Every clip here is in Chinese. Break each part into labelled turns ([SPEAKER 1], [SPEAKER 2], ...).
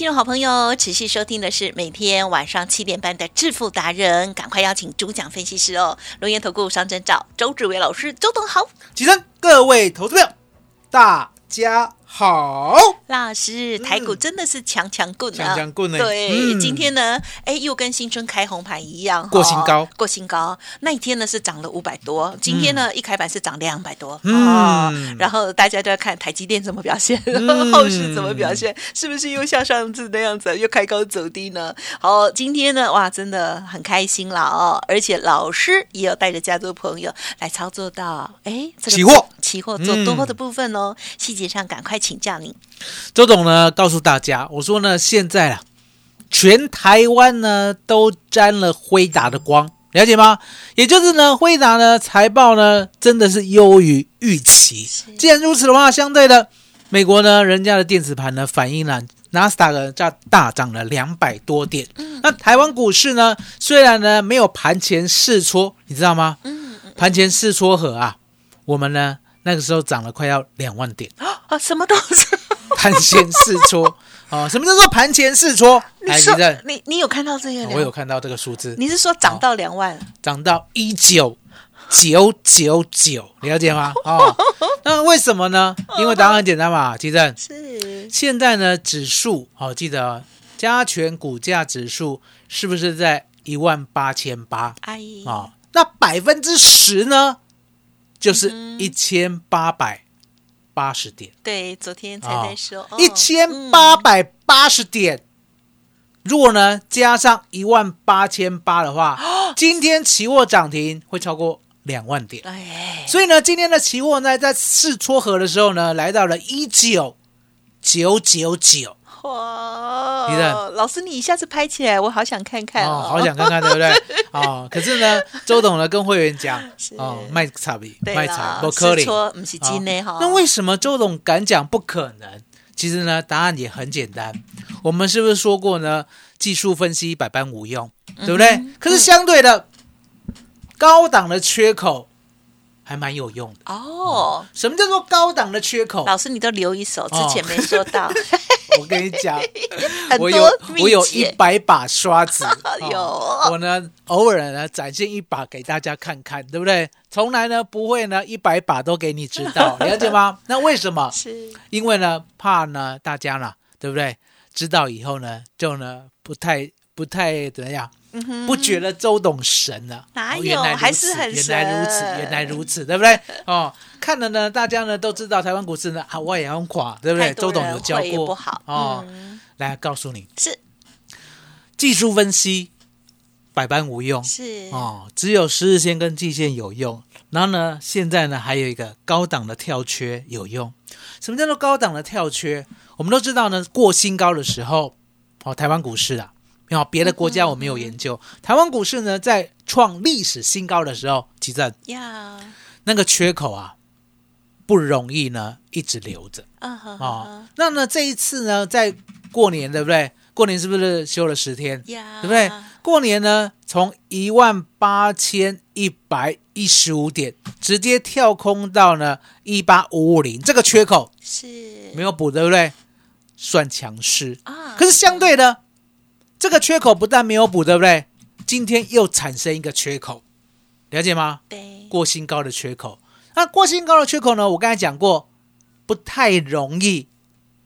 [SPEAKER 1] 听众好朋友持续收听的是每天晚上七点半的致富达人，赶快邀请主讲分析师哦，龙岩投顾商证照周志伟老师，周董好，
[SPEAKER 2] 起身，各位投资者，大家好。
[SPEAKER 1] 老师，台股真的是强强棍啊！
[SPEAKER 2] 强强棍呢
[SPEAKER 1] 对，
[SPEAKER 2] 嗯。
[SPEAKER 1] 今天呢，哎，又跟新春开红盘一样，
[SPEAKER 2] 过新高。
[SPEAKER 1] 哦过新高。那一天呢是涨了五百多，今天呢、一开盘是涨两百多，
[SPEAKER 2] 嗯。
[SPEAKER 1] 哦，然后大家都要看台积电怎么表现，
[SPEAKER 2] 嗯。
[SPEAKER 1] 后市怎么表现，是不是又像上次那样子又开高走低呢？好，今天呢，哇，真的很开心了哦，而且老师也有带着家族朋友来操作到，哎，这个
[SPEAKER 2] 期货。
[SPEAKER 1] 期货做多
[SPEAKER 2] 嗯
[SPEAKER 1] 的部分哦，细节上赶快请教您。
[SPEAKER 2] 周董呢告诉大家，我说呢，现在啊，全台湾呢都沾了辉达的光，了解吗？也就是呢，辉达呢财报呢真的是优于预期。既然如此的话，相对的，美国呢人家的电子盘呢反映了。纳斯达克大大涨了两百多点，那台湾股市呢？虽然呢没有盘前试戳，你知道吗？盘前试戳盒啊，我们呢那个时候涨了快要两万点。
[SPEAKER 1] 啊，什么东西？
[SPEAKER 2] 盘前试戳啊，什么叫做盘前试戳？来，
[SPEAKER 1] 你说你你有看到这些？
[SPEAKER 2] 我有看到这个数字，
[SPEAKER 1] 你是说涨到两万？
[SPEAKER 2] 涨到一九九九九，了解吗？哦，那为什么呢？因为答案很简单嘛，吉正。
[SPEAKER 1] 是
[SPEAKER 2] 现在呢，指数哦、记得哦加权股价指数是不是在一万八千八
[SPEAKER 1] 阿姨
[SPEAKER 2] 啊？那百分之十呢，就是一千八百八十点。
[SPEAKER 1] 对，昨天才在说
[SPEAKER 2] 一千八百八十点。如果呢加上一万八千八的话，今天期货涨停会超过两万点。
[SPEAKER 1] 哎，
[SPEAKER 2] 所以呢，今天的期货呢在试撮合的时候呢，来到了一九九九九。
[SPEAKER 1] 哇
[SPEAKER 2] 你的
[SPEAKER 1] 老师，你一下子拍起来，我好想看看
[SPEAKER 2] 哦，
[SPEAKER 1] 哦，
[SPEAKER 2] 好想看看，对不对？哦，可是呢，周董呢跟会员讲
[SPEAKER 1] 是，
[SPEAKER 2] 哦，卖差比
[SPEAKER 1] 对
[SPEAKER 2] 卖差
[SPEAKER 1] 啦，
[SPEAKER 2] 不可能。
[SPEAKER 1] 不是真的哈。
[SPEAKER 2] 那为什么周董敢讲不可能？其实呢，答案也很简单。我们是不是说过呢？技术分析百般无用，对不对？可是相对的，高档的缺口还蛮有用的。
[SPEAKER 1] 哦，
[SPEAKER 2] 什么叫做高档的缺口？
[SPEAKER 1] 老师你都留一手，之前
[SPEAKER 2] 哦
[SPEAKER 1] 没说到，
[SPEAKER 2] 我跟你讲，我有我有一
[SPEAKER 1] 诀
[SPEAKER 2] 百把刷子，
[SPEAKER 1] 有
[SPEAKER 2] 哦我呢偶尔呢展现一把给大家看看，对不对？从来呢不会呢一百把都给你知道，了解吗？那为什么？
[SPEAKER 1] 是
[SPEAKER 2] 因为呢怕呢大家呢，对不对？知道以后呢就呢不太不太怎么样，不觉得周董神了？
[SPEAKER 1] 嗯哪有还是很
[SPEAKER 2] 原来如此，原来如此，对不对？哦，看了呢，大家呢都知道台湾股市呢啊我也要垮，对不对？周董有教过
[SPEAKER 1] 不好
[SPEAKER 2] 哦。
[SPEAKER 1] 嗯
[SPEAKER 2] 来告诉你，
[SPEAKER 1] 是
[SPEAKER 2] 技术分析百般无用
[SPEAKER 1] 是
[SPEAKER 2] 哦，只有十日线跟季线有用。然后呢，现在呢还有一个高档的跳缺有用。什么叫做高档的跳缺？我们都知道呢，过新高的时候，哦，台湾股市啊，哦，别的国家我没有研究，台湾股市呢在创历史新高的时候，其实
[SPEAKER 1] 呀，
[SPEAKER 2] 那个缺口啊不容易呢一直留着。
[SPEAKER 1] 嗯哼
[SPEAKER 2] 哦，那呢这一次呢，在过年对不对？过年是不是休了十天？对不对？过年呢，从一万八千一百一十五点直接跳空到呢一八五五零，这个缺口
[SPEAKER 1] 是
[SPEAKER 2] 没有补，对不对？算强势。
[SPEAKER 1] 啊
[SPEAKER 2] 可是相对的，这个缺口不但没有补，对不对？今天又产生一个缺口，了解吗？
[SPEAKER 1] 对
[SPEAKER 2] 过新高的缺口。那过新高的缺口呢？我刚才讲过，不太容易，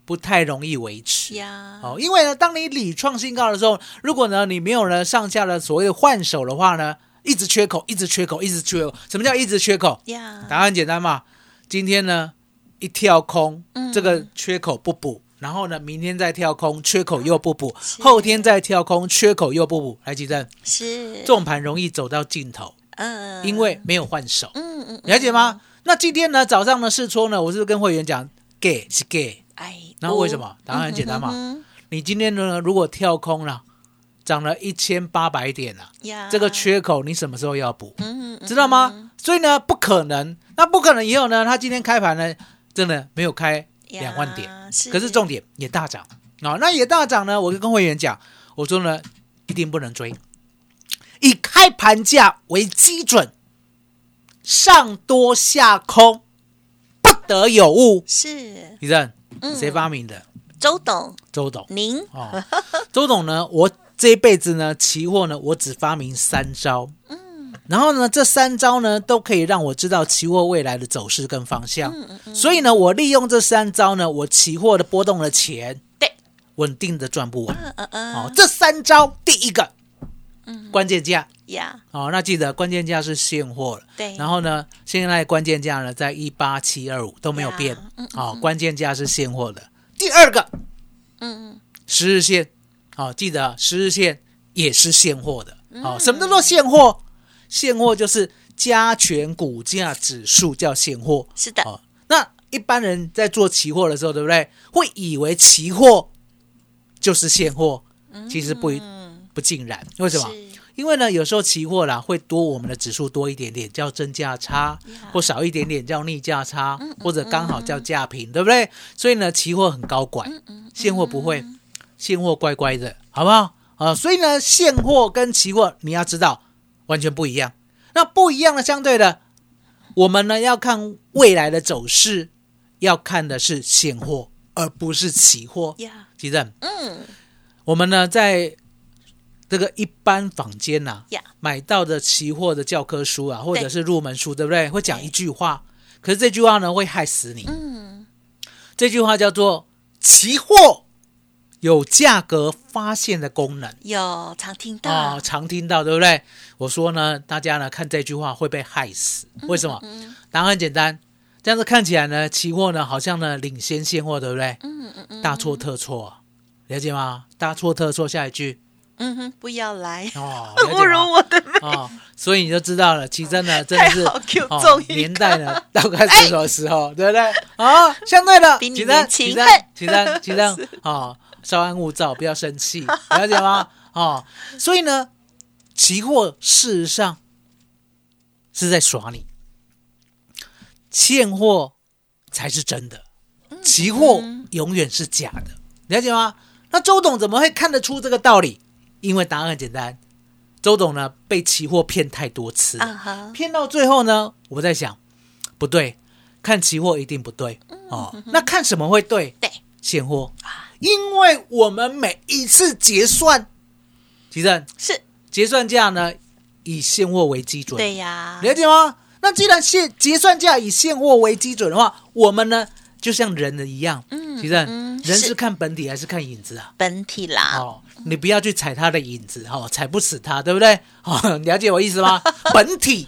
[SPEAKER 2] 不太容易维持。
[SPEAKER 1] 呀，
[SPEAKER 2] 哦，因为呢，当你屡创新高的时候，如果呢你没有呢上下的所谓的换手的话呢，一直缺口，一直缺口，一直缺口。什么叫一直缺口？
[SPEAKER 1] 呀，
[SPEAKER 2] 答案很简单嘛，今天呢一跳空，
[SPEAKER 1] 嗯
[SPEAKER 2] 这个缺口不补，然后呢，明天再跳空，缺口又不补，
[SPEAKER 1] 是。
[SPEAKER 2] 后天再跳空，缺口又不补，来吉正，
[SPEAKER 1] 是。
[SPEAKER 2] 这种盘容易走到尽头，
[SPEAKER 1] 嗯，
[SPEAKER 2] 因为没有换手，
[SPEAKER 1] 嗯嗯，
[SPEAKER 2] 了解吗？那今天呢，早上的试错呢，我是跟会员讲给是给，
[SPEAKER 1] 哎，
[SPEAKER 2] 然后为什么？答案很简单嘛，
[SPEAKER 1] 嗯
[SPEAKER 2] 你今天呢，如果跳空了，涨了一千八百点了，
[SPEAKER 1] 呀，
[SPEAKER 2] 这个缺口你什么时候要补？
[SPEAKER 1] 嗯，嗯
[SPEAKER 2] 知道吗？所以呢，不可能，那不可能以后呢，它今天开盘呢，真的没有开两万点，
[SPEAKER 1] 是。
[SPEAKER 2] 可是重点也大涨。啊、那也大涨呢，我就跟会员讲，我说呢，一定不能追，以开盘价为基准，上多下空，不得有误。
[SPEAKER 1] 是。
[SPEAKER 2] 李正，
[SPEAKER 1] 嗯。
[SPEAKER 2] 谁发明的？
[SPEAKER 1] 周董。
[SPEAKER 2] 周董。
[SPEAKER 1] 您。
[SPEAKER 2] 哦，周董呢，我这一辈子呢，期货呢，我只发明三招。
[SPEAKER 1] 嗯
[SPEAKER 2] 然后呢，这三招呢都可以让我知道期货未来的走势跟方向。
[SPEAKER 1] 嗯嗯
[SPEAKER 2] 所以呢，我利用这三招呢，我期货的波动的钱，
[SPEAKER 1] 对，
[SPEAKER 2] 稳定的赚不完。
[SPEAKER 1] 嗯嗯嗯
[SPEAKER 2] 哦，这三招，第一个，关键价。
[SPEAKER 1] 呀，
[SPEAKER 2] 哦，那记得关键价是现货了。
[SPEAKER 1] 对，
[SPEAKER 2] 然后呢，现在关键价呢在一八七二五都没有变
[SPEAKER 1] 呀嗯。
[SPEAKER 2] 哦，关键价是现货的。第二个，
[SPEAKER 1] 嗯嗯
[SPEAKER 2] 十日线，好、记得十日线也是现货的。
[SPEAKER 1] 嗯
[SPEAKER 2] 好、什么叫做现货？现货就是加权股价指数叫现货。
[SPEAKER 1] 是的，
[SPEAKER 2] 哦，那一般人在做期货的时候，对不对？会以为期货就是现货，其实不不尽然。为什么？因为呢，有时候期货啦会多我们的指数多一点点，叫真价差，或少一点点叫逆价差，或者刚好叫价平，对不对？所以呢，期货很高管，现货不会，现货乖乖的，好不好？啊，所以呢，现货跟期货你要知道完全不一样。那不一样的，相对的，我们呢要看未来的走势，要看的是现货，而不是期货。
[SPEAKER 1] 呀，
[SPEAKER 2] 其正，
[SPEAKER 1] 嗯
[SPEAKER 2] 我们呢在这个一般坊间呐、
[SPEAKER 1] 呀，
[SPEAKER 2] 买到的期货的教科书啊，或者是入门书，对不对？会讲一句话，可是这句话呢会害死你。
[SPEAKER 1] 嗯，
[SPEAKER 2] 这句话叫做“期货有价格发现的功能”。
[SPEAKER 1] 有常听
[SPEAKER 2] 哦
[SPEAKER 1] 到，，
[SPEAKER 2] 常听到，对不对？我说呢，大家呢看这句话会被害死，为什么？答案很简单，这样子看起来呢，期货呢好像呢领先现货，对不对？
[SPEAKER 1] 嗯嗯嗯，
[SPEAKER 2] 大错特错啊，了解吗？大错特错，下一句
[SPEAKER 1] 嗯哼，不要来，
[SPEAKER 2] 哦，了
[SPEAKER 1] 侮？辱我的美，
[SPEAKER 2] 哦，所以你就知道了，奇珍呢真的是
[SPEAKER 1] Q
[SPEAKER 2] 哦年代呢 大概是什么时候，对不对？啊，相对的，
[SPEAKER 1] 比你
[SPEAKER 2] 奇珍，
[SPEAKER 1] 年轻
[SPEAKER 2] 奇珍
[SPEAKER 1] 嘿，
[SPEAKER 2] 奇珍，奇珍，哦，稍安勿躁，不要生气，了解吗？哦，所以呢，期货事实上是在耍你，现货才是真的，期货永远是假的，了解吗？那周董怎么会看得出这个道理？因为答案很简单，周董呢被期货骗太多次骗到最后呢，我在想，不对，看期货一定不对哦。那看什么会对？
[SPEAKER 1] 对，
[SPEAKER 2] 现货啊，因为我们每一次结算，其实
[SPEAKER 1] 是，
[SPEAKER 2] 结算价呢以现货为基准，
[SPEAKER 1] 对呀，
[SPEAKER 2] 了解吗？那既然现结算价以现货为基准的话，我们呢就像人的一样，
[SPEAKER 1] 嗯
[SPEAKER 2] 其实
[SPEAKER 1] 嗯
[SPEAKER 2] 人是看本体还是看影子啊？
[SPEAKER 1] 本体啦，
[SPEAKER 2] 哦，你不要去踩他的影子，哦，踩不死他，对不对？哦，了解我意思吗？本体，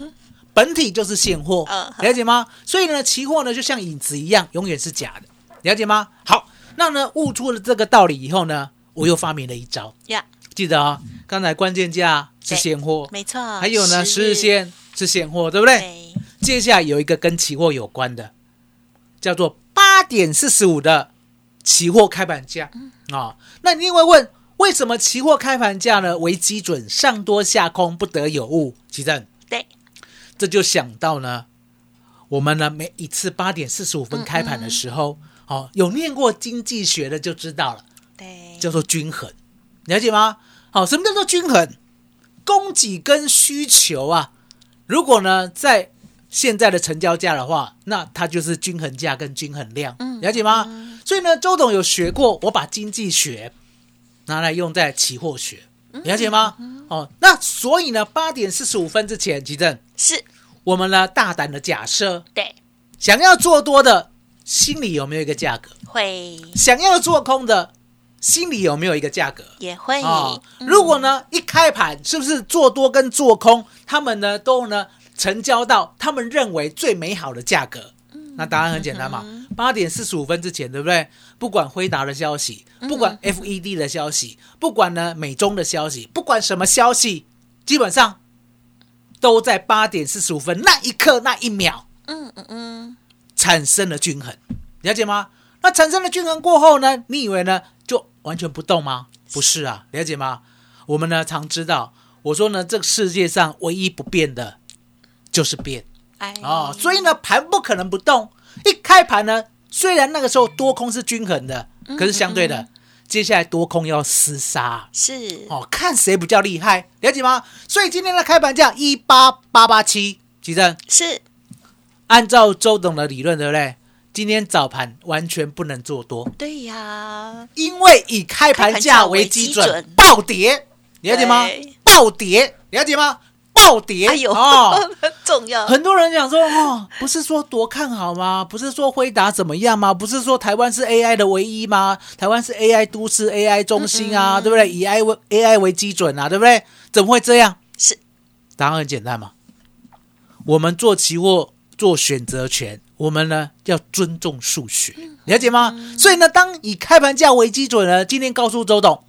[SPEAKER 2] 本体就是现货
[SPEAKER 1] 嗯，
[SPEAKER 2] 了解吗？所以呢，期货呢就像影子一样，永远是假的，了解吗？好，那呢悟出了这个道理以后呢，我又发明了一招，
[SPEAKER 1] 呀，
[SPEAKER 2] 记得啊、刚才关键价是现货，
[SPEAKER 1] 没错，
[SPEAKER 2] 还有呢十日线是现货，对不对？
[SPEAKER 1] 对，
[SPEAKER 2] 接下来有一个跟期货有关的，叫做八点四十五的期货开盘价。啊、那你会问，为什么期货开盘价呢？为基准，上多下空不得有误？其正，
[SPEAKER 1] 对，
[SPEAKER 2] 这就想到呢，我们呢每一次八点四十五分开盘的时候，哦，有念过经济学的就知道了，
[SPEAKER 1] 对，
[SPEAKER 2] 叫做均衡，了解吗？好、什么叫做均衡？供给跟需求啊，如果呢在现在的成交价的话，那它就是均衡价跟均衡量，
[SPEAKER 1] 嗯
[SPEAKER 2] 了解吗？所以呢，周董有学过，我把经济学拿来用在期货学，了解吗？哦，那所以呢，八点四十五分之前，吉正，
[SPEAKER 1] 是，
[SPEAKER 2] 我们呢大胆的假设，
[SPEAKER 1] 对，
[SPEAKER 2] 想要做多的，心里有没有一个价格？
[SPEAKER 1] 会
[SPEAKER 2] 想要做空的，心里有没有一个价格？
[SPEAKER 1] 也会，
[SPEAKER 2] 哦，
[SPEAKER 1] 嗯
[SPEAKER 2] 如果呢一开盘，是不是做多跟做空，他们呢都呢成交到他们认为最美好的价格？那答案很简单嘛，八点四十五分之前，对不对？不管辉达的消息，不管 FED 的消息，不管呢美中的消息，不管什么消息，基本上都在八点四十五分那一刻那一秒
[SPEAKER 1] 嗯嗯嗯，
[SPEAKER 2] 产生了均衡，了解吗？那产生了均衡过后呢，你以为呢就完全不动吗？不是啊，了解吗？我们呢常知道，我说呢这个世界上唯一不变的就是变。
[SPEAKER 1] 哎
[SPEAKER 2] 哦，所以呢，盘不可能不动。一开盘呢，虽然那个时候多空是均衡的，可是相对的，接下来多空要厮杀
[SPEAKER 1] 是
[SPEAKER 2] 哦，看谁比较厉害，了解吗？所以今天的开盘价一八八八七，吉正，
[SPEAKER 1] 是，
[SPEAKER 2] 按照周董的理论，对不对？今天早盘完全不能做多，
[SPEAKER 1] 对呀，
[SPEAKER 2] 因为以
[SPEAKER 1] 开盘价为基准
[SPEAKER 2] 暴跌，了解吗
[SPEAKER 1] 对？
[SPEAKER 2] 暴跌，了解吗？暴跌，
[SPEAKER 1] 哎呦，
[SPEAKER 2] 哦。
[SPEAKER 1] 很 重要，
[SPEAKER 2] 很多人讲说，哦，不是说多看好吗？不是说辉达怎么样吗？不是说台湾是 AI 的唯一吗？台湾是 AI 都市、AI 中心啊，对不对？以 AI 为 AI 为基准啊，对不对？怎么会这样？
[SPEAKER 1] 是
[SPEAKER 2] 答案很简单嘛，我们做期货做选择权，我们呢要尊重数学，了解吗？所以呢，当以开盘价为基准呢，今天告诉周董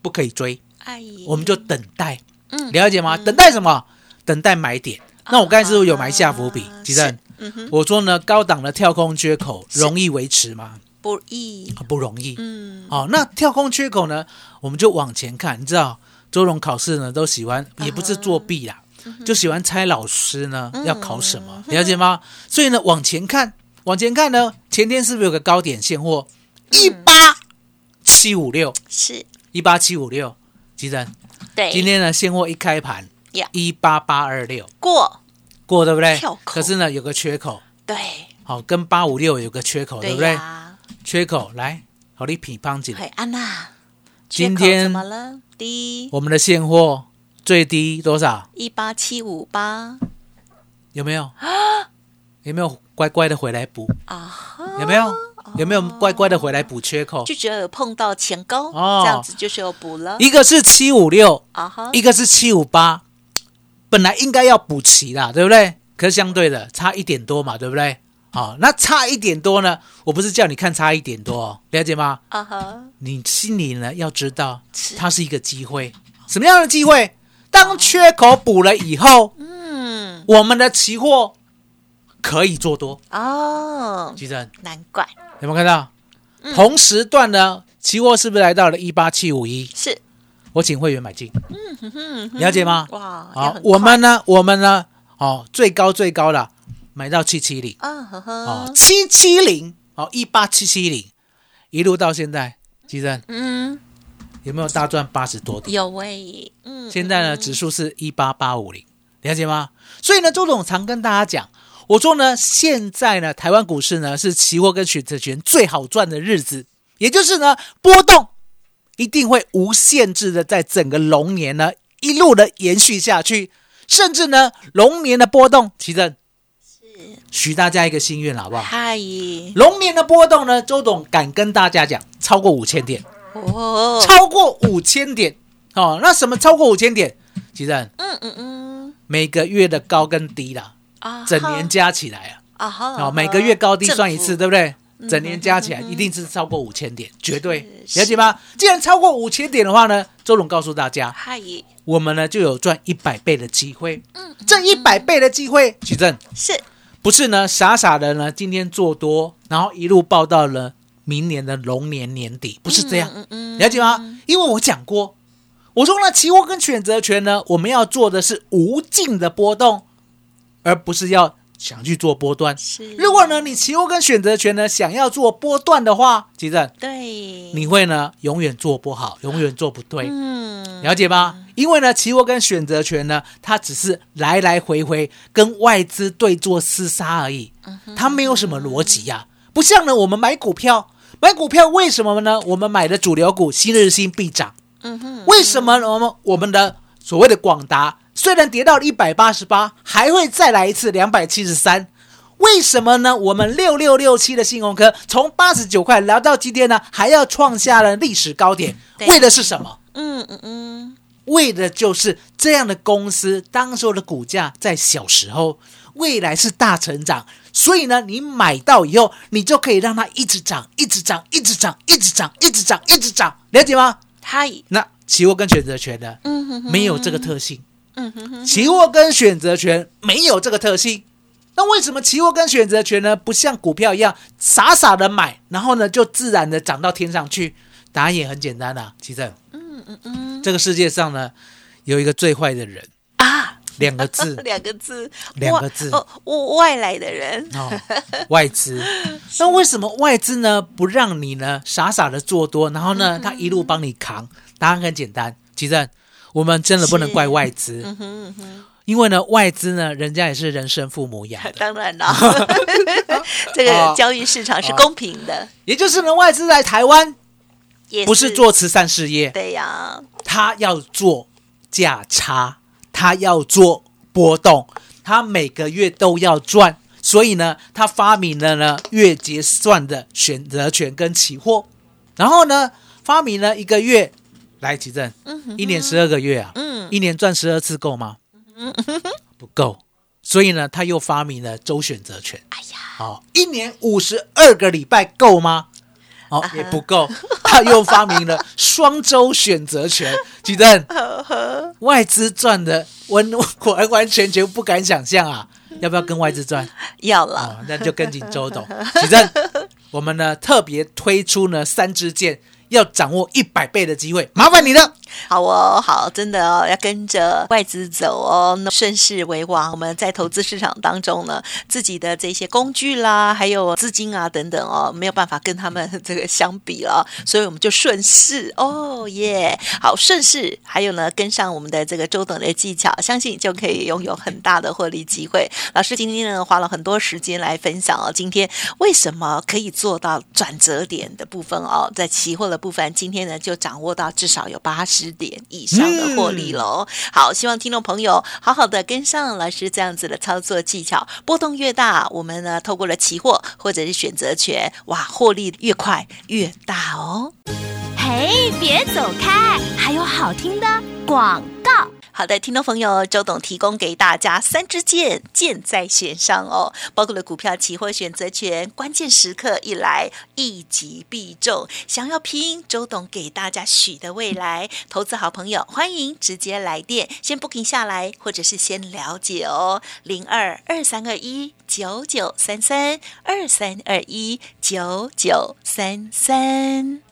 [SPEAKER 2] 不可以追，
[SPEAKER 1] 哎，
[SPEAKER 2] 我们就等待，
[SPEAKER 1] 嗯
[SPEAKER 2] 了解吗？等待什么？等待买点。那我刚才是不是有埋下伏笔
[SPEAKER 1] 啊？
[SPEAKER 2] 吉正
[SPEAKER 1] 是，嗯，
[SPEAKER 2] 我说呢，高档的跳空缺口容易维持吗？
[SPEAKER 1] 不易，
[SPEAKER 2] 啊不容易。
[SPEAKER 1] 嗯，
[SPEAKER 2] 好，那跳空缺口呢，我们就往前看。你知道，周荣考试呢都喜欢，也不是作弊啦，就喜欢猜老师呢要考什么，了解吗？所以呢，往前看，往前看呢，前天是不是有个高点现货？一八七五六？
[SPEAKER 1] 是。
[SPEAKER 2] 一八七五六，吉正，
[SPEAKER 1] 对，
[SPEAKER 2] 今天呢现货一开盘
[SPEAKER 1] 呀
[SPEAKER 2] 一八八二六
[SPEAKER 1] 过，
[SPEAKER 2] 过对不对？可是呢有个缺口，
[SPEAKER 1] 对，
[SPEAKER 2] 好跟八五六有个缺口，对不对？缺口来，好你匹乓紧。
[SPEAKER 1] 嘿，安娜，
[SPEAKER 2] 今
[SPEAKER 1] 天怎
[SPEAKER 2] 天
[SPEAKER 1] 么了？第一。
[SPEAKER 2] 我们的现货最低多少？
[SPEAKER 1] 一八七五八
[SPEAKER 2] 有没有？有没有乖乖的回来补？
[SPEAKER 1] 啊，
[SPEAKER 2] 有没有？有没有乖乖的回来补缺口？
[SPEAKER 1] 就觉得有碰到前高，
[SPEAKER 2] 哦
[SPEAKER 1] 这样子就是有补了
[SPEAKER 2] 一个是七五六，
[SPEAKER 1] 啊哈，
[SPEAKER 2] 一个是七五八，本来应该要补齐啦，对不对？可是相对的差一点多嘛，对不对？好，那差一点多呢？我不是叫你看差一点多、哦，了解吗？
[SPEAKER 1] 啊哈，
[SPEAKER 2] 你心里呢要知道，它是一个机会。什么样的机会？当缺口补了以后，
[SPEAKER 1] 嗯，
[SPEAKER 2] 我们的期货可以做多。
[SPEAKER 1] 哦，
[SPEAKER 2] 吉正
[SPEAKER 1] 难怪。
[SPEAKER 2] 有没有看到？
[SPEAKER 1] 嗯。
[SPEAKER 2] 同时段呢，期货是不是来到了一八七五一？
[SPEAKER 1] 是，
[SPEAKER 2] 我请会员买进，
[SPEAKER 1] 嗯
[SPEAKER 2] 了解吗？
[SPEAKER 1] 哇，也
[SPEAKER 2] 好，我们呢，我们呢，哦，最高最高的买到七七零，
[SPEAKER 1] 快啊呵
[SPEAKER 2] 哦，
[SPEAKER 1] 呵，
[SPEAKER 2] 七七零，哦，一八七七零，一路到现在，吉正
[SPEAKER 1] 嗯，
[SPEAKER 2] 有没有大赚八十多点？
[SPEAKER 1] 有喂，嗯，
[SPEAKER 2] 现在呢，
[SPEAKER 1] 嗯
[SPEAKER 2] 指数是一八八五零，了解吗？所以呢，周总常跟大家讲，我说呢，现在呢，台湾股市呢是期货跟选择权最好赚的日子，也就是呢，波动一定会无限制的在整个龙年呢一路的延续下去，甚至呢，龙年的波动，奇正许大家一个心愿，好不好？
[SPEAKER 1] 嗨，
[SPEAKER 2] 龙年的波动呢，周董敢跟大家讲，超过五千点。
[SPEAKER 1] 哦，
[SPEAKER 2] 超过五千点。哦。那什么超过五千点？其实
[SPEAKER 1] 嗯嗯嗯，
[SPEAKER 2] 每个月的高跟低啦，
[SPEAKER 1] 啊，
[SPEAKER 2] 整年加起来
[SPEAKER 1] 啊。哈，
[SPEAKER 2] 啊，哦，每个月高低算一次，对不对？
[SPEAKER 1] 嗯
[SPEAKER 2] 整年加起来一定是超过五千点，绝对。
[SPEAKER 1] 是
[SPEAKER 2] 了解吗？既然超过五千点的话呢，周总告诉大家，
[SPEAKER 1] 嗨，
[SPEAKER 2] 我们呢就有赚一百倍的机会。
[SPEAKER 1] 嗯，
[SPEAKER 2] 这一百倍的机会，举证
[SPEAKER 1] 是。
[SPEAKER 2] 不是呢傻傻的呢今天做多，然后一路报到了明年的龙年年底，不是这样。
[SPEAKER 1] 嗯嗯，
[SPEAKER 2] 了解吗？因为我讲过，我说呢，期货跟选择权呢，我们要做的是无尽的波动，而不是要想去做波段。
[SPEAKER 1] 是，
[SPEAKER 2] 如果呢，你期货跟选择权呢想要做波段的话，其实
[SPEAKER 1] 对，
[SPEAKER 2] 你会呢永远做不好，永远做不对。
[SPEAKER 1] 嗯，
[SPEAKER 2] 了解吗？因为呢，期货跟选择权呢，它只是来来回回跟外资对做厮杀而已，它没有什么逻辑呀、不像呢，我们买股票，买股票为什么呢？我们买的主流股新日新必涨，
[SPEAKER 1] 嗯哼，
[SPEAKER 2] 为什么我们我们的所谓的广达虽然跌到一百八十八，还会再来一次两百七十三？为什么呢？我们六六六七的信鸿科从八十九块聊到今天呢，还要创下了历史高点，为的是什么？
[SPEAKER 1] 嗯嗯嗯，
[SPEAKER 2] 为的就是这样的公司，当时候的股价在小时候，未来是大成长，所以呢，你买到以后，你就可以让它一直涨，一直涨，一直涨，一直涨，一直涨，一直涨，了解吗？
[SPEAKER 1] 嗨，
[SPEAKER 2] 那期货跟选择权呢，
[SPEAKER 1] 嗯哼哼
[SPEAKER 2] 没有这个特性。
[SPEAKER 1] 嗯哼哼，
[SPEAKER 2] 期货跟选择权没有这个特性。那为什么期货跟选择权呢？不像股票一样傻傻的买，然后呢就自然的涨到天上去？答案也很简单啊，奇正。
[SPEAKER 1] 嗯嗯嗯
[SPEAKER 2] 这个世界上呢，有一个最坏的人，
[SPEAKER 1] 啊，
[SPEAKER 2] 两个字
[SPEAKER 1] 两个字，
[SPEAKER 2] 两个字
[SPEAKER 1] 哦，外来的人，
[SPEAKER 2] 哦，外资。那为什么外资呢不让你呢傻傻的做多，然后呢他一路帮你扛？答案很简单，奇正，我们真的不能怪外资，
[SPEAKER 1] 嗯哼嗯哼，
[SPEAKER 2] 因为呢外资呢人家也是人生父母养的。
[SPEAKER 1] 当然了，这个交易市场是公平的，
[SPEAKER 2] 也就是呢，外资来台湾
[SPEAKER 1] 也
[SPEAKER 2] 不是做慈善事业，
[SPEAKER 1] 对呀，
[SPEAKER 2] 他要做价差，他要做波动，他每个月都要赚，所以呢，他发明了呢月结算的选择权跟期货，然后呢，发明了一个月来奇正，一年十二个月啊，
[SPEAKER 1] 嗯
[SPEAKER 2] 一年赚十二次够吗？不够，所以呢，他又发明了周选择权。
[SPEAKER 1] 哎呀，
[SPEAKER 2] 好，一年五十二个礼拜够吗？哦，也不够，他又发明了双周选择权。举正，外资赚的完完完全全不敢想象啊！要不要跟外资赚？
[SPEAKER 1] 要了，
[SPEAKER 2] 哦，那就跟紧周董。举正，我们呢特别推出呢三支箭，要掌握一百倍的机会，麻烦你了。
[SPEAKER 1] 好哦，好，真的哦，要跟着外资走哦，那顺势为王。我们在投资市场当中呢，自己的这些工具啦，还有资金啊等等哦，没有办法跟他们这个相比了，所以我们就顺势哦耶，好顺势，还有呢跟上我们的这个周董的技巧，相信就可以拥有很大的获利机会。老师今天呢花了很多时间来分享哦，今天为什么可以做到转折点的部分哦，在期货的部分，今天呢就掌握到至少有八十点以上的获利喽。好，希望听众朋友好好的跟上老师这样子的操作技巧，波动越大，我们呢透过了期货或者是选择权，哇，获利越快越大哦。
[SPEAKER 3] 嘿，别走开，还有好听的广告。
[SPEAKER 1] 好的，听众朋友，周董提供给大家三支箭，箭在弦上哦，包括了股票、期货、选择权，关键时刻一来，一击必中。想要拼周董给大家许的未来，投资好朋友欢迎直接来电，先 booking 下来，或者是先了解哦，零二二三二一九九三三二三二一九九三三。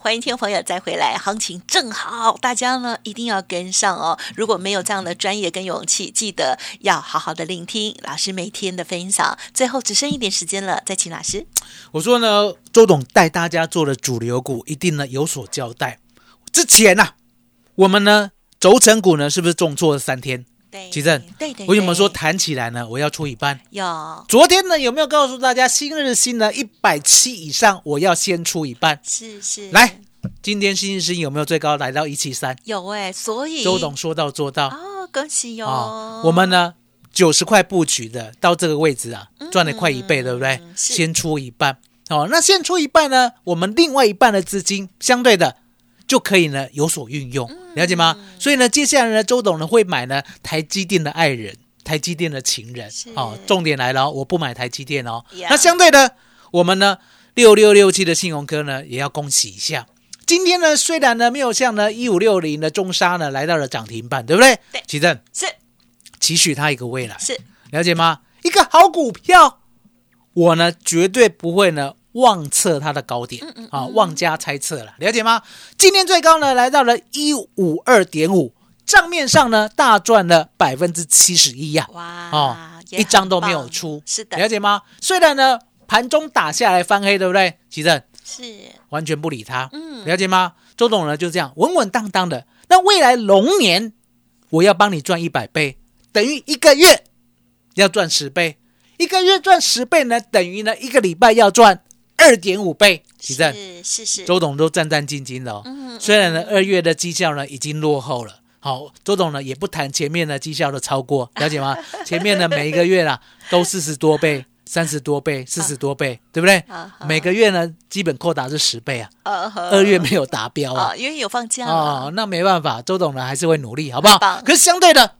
[SPEAKER 1] 欢迎听众朋友再回来，行情正好，大家呢一定要跟上哦。如果没有这样的专业跟勇气，记得要好好的聆听老师每天的分享。最后只剩一点时间了，再请老师。
[SPEAKER 2] 我说呢，周董带大家做的主流股，一定呢有所交代。之前呐、我们呢轴承股呢是不是重挫了三天？
[SPEAKER 1] 对，
[SPEAKER 2] 奇正，
[SPEAKER 1] 对对，
[SPEAKER 2] 我有没有说
[SPEAKER 1] 对
[SPEAKER 2] 弹起来呢？我要出一半。
[SPEAKER 1] 有？
[SPEAKER 2] 昨天呢有没有告诉大家，新日新呢一百七以上，我要先出一半。
[SPEAKER 1] 是是，
[SPEAKER 2] 来，今天新日新有没有最高来到一七三？
[SPEAKER 1] 有哎，所以
[SPEAKER 2] 周董说到做到
[SPEAKER 1] 哦，恭喜哟、
[SPEAKER 2] 啊！我们呢九十块布局的，到这个位置啊，赚了快一倍，对不对？先出一半。哦，那先出一半呢，我们另外一半的资金相对的就可以呢有所运用，
[SPEAKER 1] 嗯
[SPEAKER 2] 了解吗？所以呢，接下来呢，周董呢会买呢台积电的爱人，台积电的情人。哦，重点来了哦，我不买台积电哦。
[SPEAKER 1] 呀
[SPEAKER 2] 那相对的，我们呢六六六七的信鸿科呢也要恭喜一下。今天呢，虽然呢没有像呢一五六零的中沙呢来到了涨停板，对不对？
[SPEAKER 1] 对
[SPEAKER 2] 奇正
[SPEAKER 1] 是
[SPEAKER 2] 期许它一个未来，
[SPEAKER 1] 是
[SPEAKER 2] 了解吗？一个好股票，我呢绝对不会呢妄测它的高点啊，妄加猜测了，了解吗？今天最高呢来到了一五二点五，账面上呢大赚了百分之七十一呀，
[SPEAKER 1] 哇
[SPEAKER 2] 哦，一张都没有出，
[SPEAKER 1] 是的，
[SPEAKER 2] 了解吗？虽然呢盘中打下来翻黑，对不对？奇正
[SPEAKER 1] 是
[SPEAKER 2] 完全不理他，
[SPEAKER 1] 嗯
[SPEAKER 2] 了解吗？周董呢就这样稳稳当当的。那未来龙年我要帮你赚一百倍，等于一个月要赚十倍，一个月赚十倍呢，等于呢一个礼拜要赚二点五倍。
[SPEAKER 1] 是是是，
[SPEAKER 2] 周董都战战兢兢的哦。
[SPEAKER 1] 嗯
[SPEAKER 2] 虽然呢二月的绩效呢已经落后了，好，周董呢也不谈前面的绩效的超过，了解吗？前面呢每一个月啦都四十多倍、三十多倍、四十多倍，对不对？每个月呢基本扩大是十倍啊，二月没有达标啊
[SPEAKER 1] 啊，。因为有放假
[SPEAKER 2] 哦，那没办法，周董呢还是会努力，好不好？可是相对的，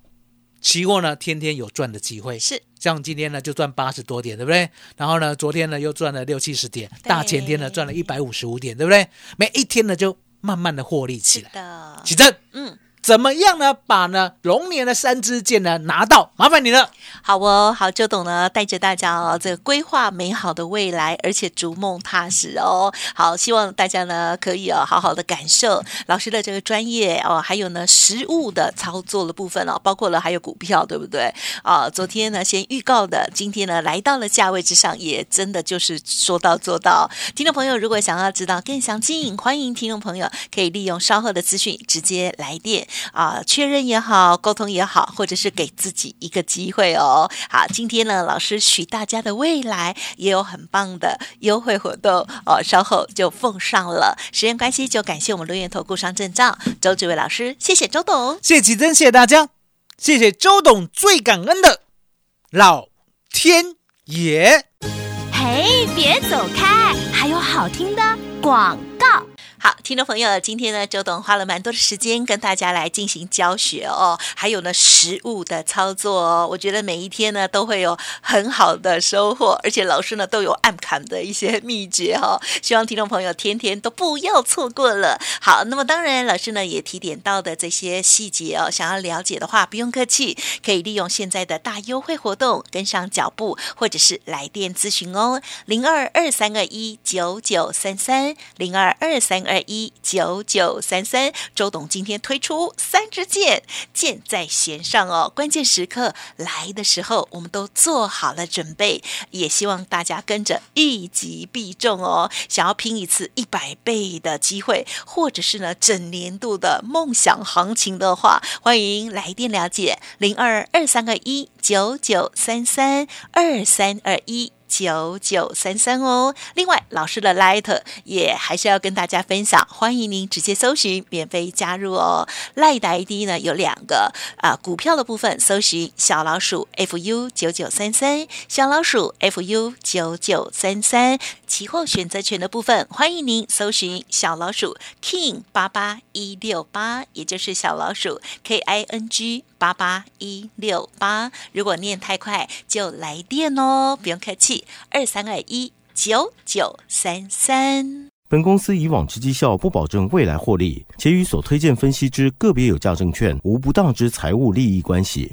[SPEAKER 2] 期货呢天天有赚的机会，
[SPEAKER 1] 是
[SPEAKER 2] 像今天呢就赚八十多点，对不对？然后呢，昨天呢又赚了六七十点，大前天呢赚了一百五十五点，对不对？每一天呢就慢慢的获利起来。
[SPEAKER 1] 的，
[SPEAKER 2] 启正，
[SPEAKER 1] 嗯。
[SPEAKER 2] 怎么样呢？把呢龙年的三支箭呢拿到，麻烦你了。
[SPEAKER 1] 好哦，好，周董呢带着大家哦，这个规划美好的未来，而且逐梦踏实哦。好，希望大家呢可以哦好好的感受老师的这个专业哦，还有呢实物的操作的部分哦，包括了还有股票，对不对？啊，昨天呢先预告的，今天呢来到了价位之上，也真的就是说到做到。听众朋友，如果想要知道更详尽，欢迎听众朋友可以利用稍后的资讯直接来电啊，确认也好，沟通也好，或者是给自己一个机会哦。好，今天呢，老师许大家的未来也有很棒的优惠活动哦，稍后就奉上了。时间关系，就感谢我们录院投顾商证照周志伟老师，谢谢周董。
[SPEAKER 2] 谢谢启真，谢谢大家，谢谢周董，最感恩的老天爷。
[SPEAKER 3] 嘿，别走开，还有好听的广告。
[SPEAKER 1] 好，听众朋友，今天呢，周董花了蛮多的时间跟大家来进行教学哦，还有呢实物的操作哦。我觉得每一天呢都会有很好的收获，而且老师呢都有暗砍的一些秘诀哦。希望听众朋友天天都不要错过了。好，那么当然老师呢也提点到的这些细节哦，想要了解的话不用客气，可以利用现在的大优惠活动跟上脚步，或者是来电咨询哦，零二二三二一九九三三零二二三二一九九三三。周董今天推出三支箭，箭在弦上哦，关键时刻来的时候，我们都做好了准备，也希望大家跟着一击必中哦。想要拼一次一百倍的机会，或者是呢整年度的梦想行情的话，欢迎来电了解零二二三二一九九三三二三二一。九九三三哦。另外，老师的 Light 也还是要跟大家分享，欢迎您直接搜寻免费加入哦。Light 的 ID 呢有两个啊、股票的部分搜寻小老鼠 fu 九九三三，小老鼠 fu 九九三三。期货选择权的部分，欢迎您搜寻小老鼠 king 八八一六八，也就是小老鼠 k i n g 八八一六八。如果念太快，就来电哦，不用客气，二三二一九九三三。
[SPEAKER 4] 本公司以往之绩效不保证未来获利，且与所推荐分析之个别有价证券无不当之财务利益关系。